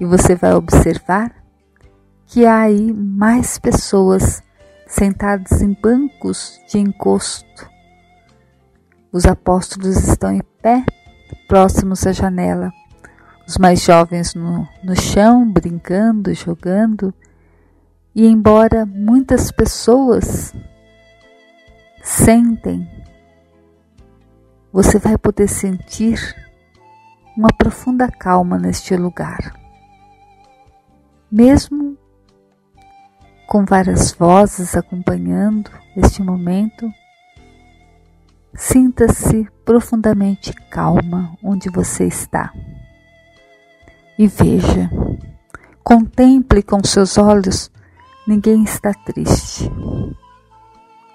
E você vai observar que há aí mais pessoas sentadas em bancos de encosto. Os apóstolos estão em pé, próximos à janela. Os mais jovens no, no chão, brincando, jogando. E embora muitas pessoas sentem, você vai poder sentir uma profunda calma neste lugar. Mesmo com várias vozes acompanhando este momento, sinta-se profundamente calma onde você está. E veja, contemple com seus olhos, ninguém está triste.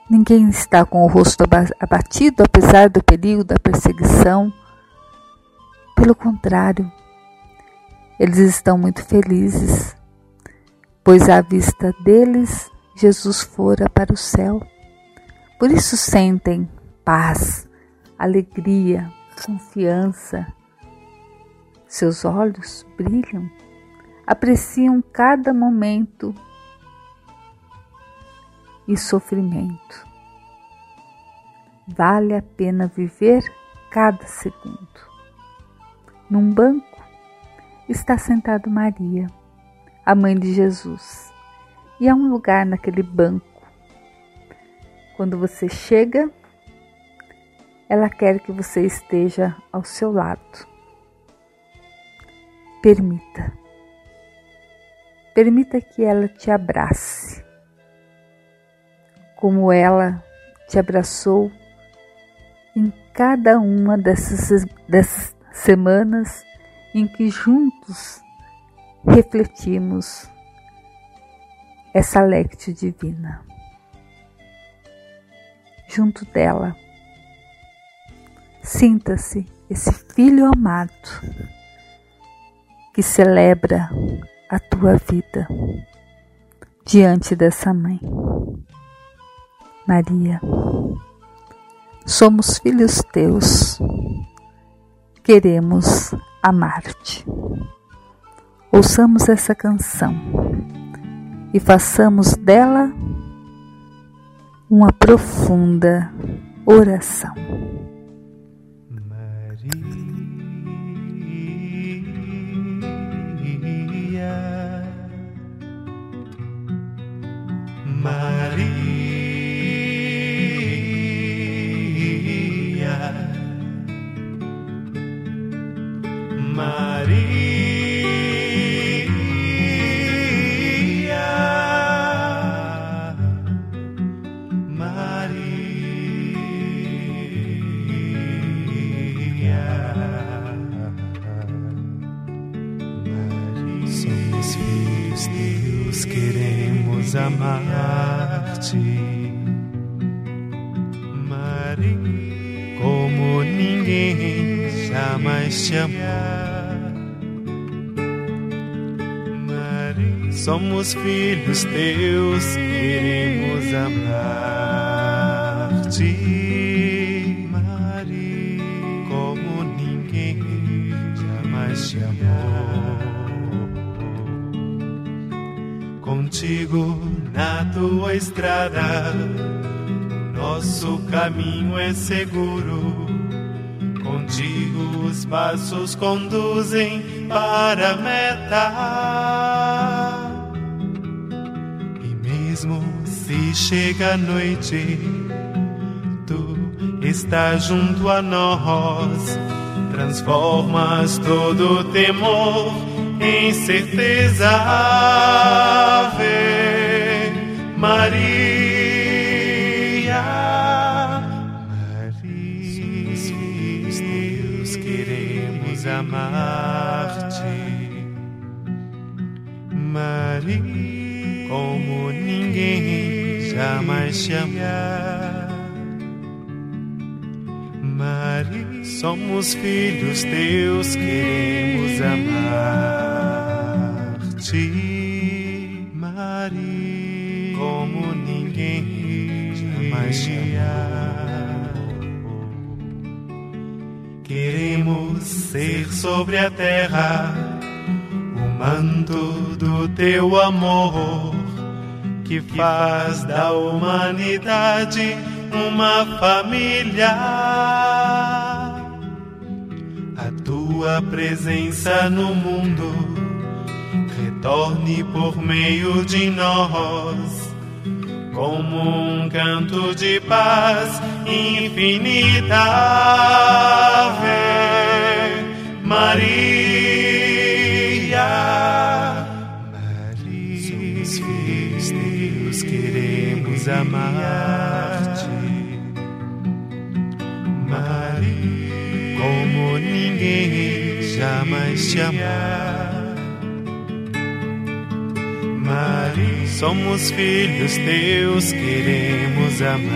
Ninguém está com o rosto abatido apesar do perigo da perseguição. Pelo contrário, eles estão muito felizes, pois à vista deles Jesus fora para o céu. Por isso sentem paz, alegria, confiança. Seus olhos brilham, apreciam cada momento e sofrimento. Vale a pena viver cada segundo. Num banco está sentado Maria, a mãe de Jesus, e há um lugar naquele banco. Quando você chega, ela quer que você esteja ao seu lado. Permita. Permita que ela te abrace como ela te abraçou em cada uma dessas, dessas semanas em que juntos refletimos essa lectio divina. Junto dela, sinta-se esse filho amado que celebra a tua vida diante dessa mãe. Maria. Somos filhos teus, queremos amar-te. Ouçamos essa canção e façamos dela uma profunda oração. Maria. Amar-te, Maria, como ninguém jamais te amou. Somos filhos teus, queremos amar-te, Maria, como ninguém jamais te amou. Contigo na tua estrada, nosso caminho é seguro. Contigo os passos conduzem para a meta. E mesmo se chega a noite, tu estás junto a nós, transformas todo temor em certeza. Ave Maria, Maria, somos Deus, queremos amar-te, Maria, como ninguém jamais te. Maria, somos filhos teus, queremos amar-te, jamais te amou. Queremos ser sobre a terra o manto do teu amor que faz da humanidade uma família. A tua presença no mundo retorne por meio de nós, como um canto de paz infinita. Ave Maria. Maria, somos filhos teus, queremos amar-te. Maria, como ninguém jamais te amar. Maria, somos filhos teus, queremos amar-te.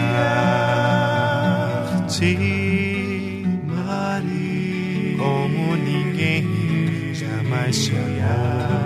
Maria, como ninguém jamais te amar.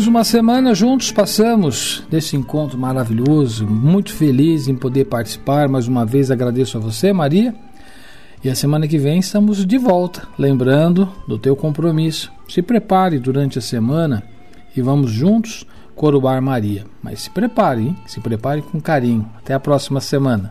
Mais uma semana juntos passamos desse encontro maravilhoso, muito feliz em poder participar. Mais uma vez agradeço a você, Maria. E a semana que vem estamos de volta, lembrando do teu compromisso. Se prepare durante a semana e vamos juntos coroar Maria. Mas se prepare, hein? se prepare com carinho. Até a próxima semana.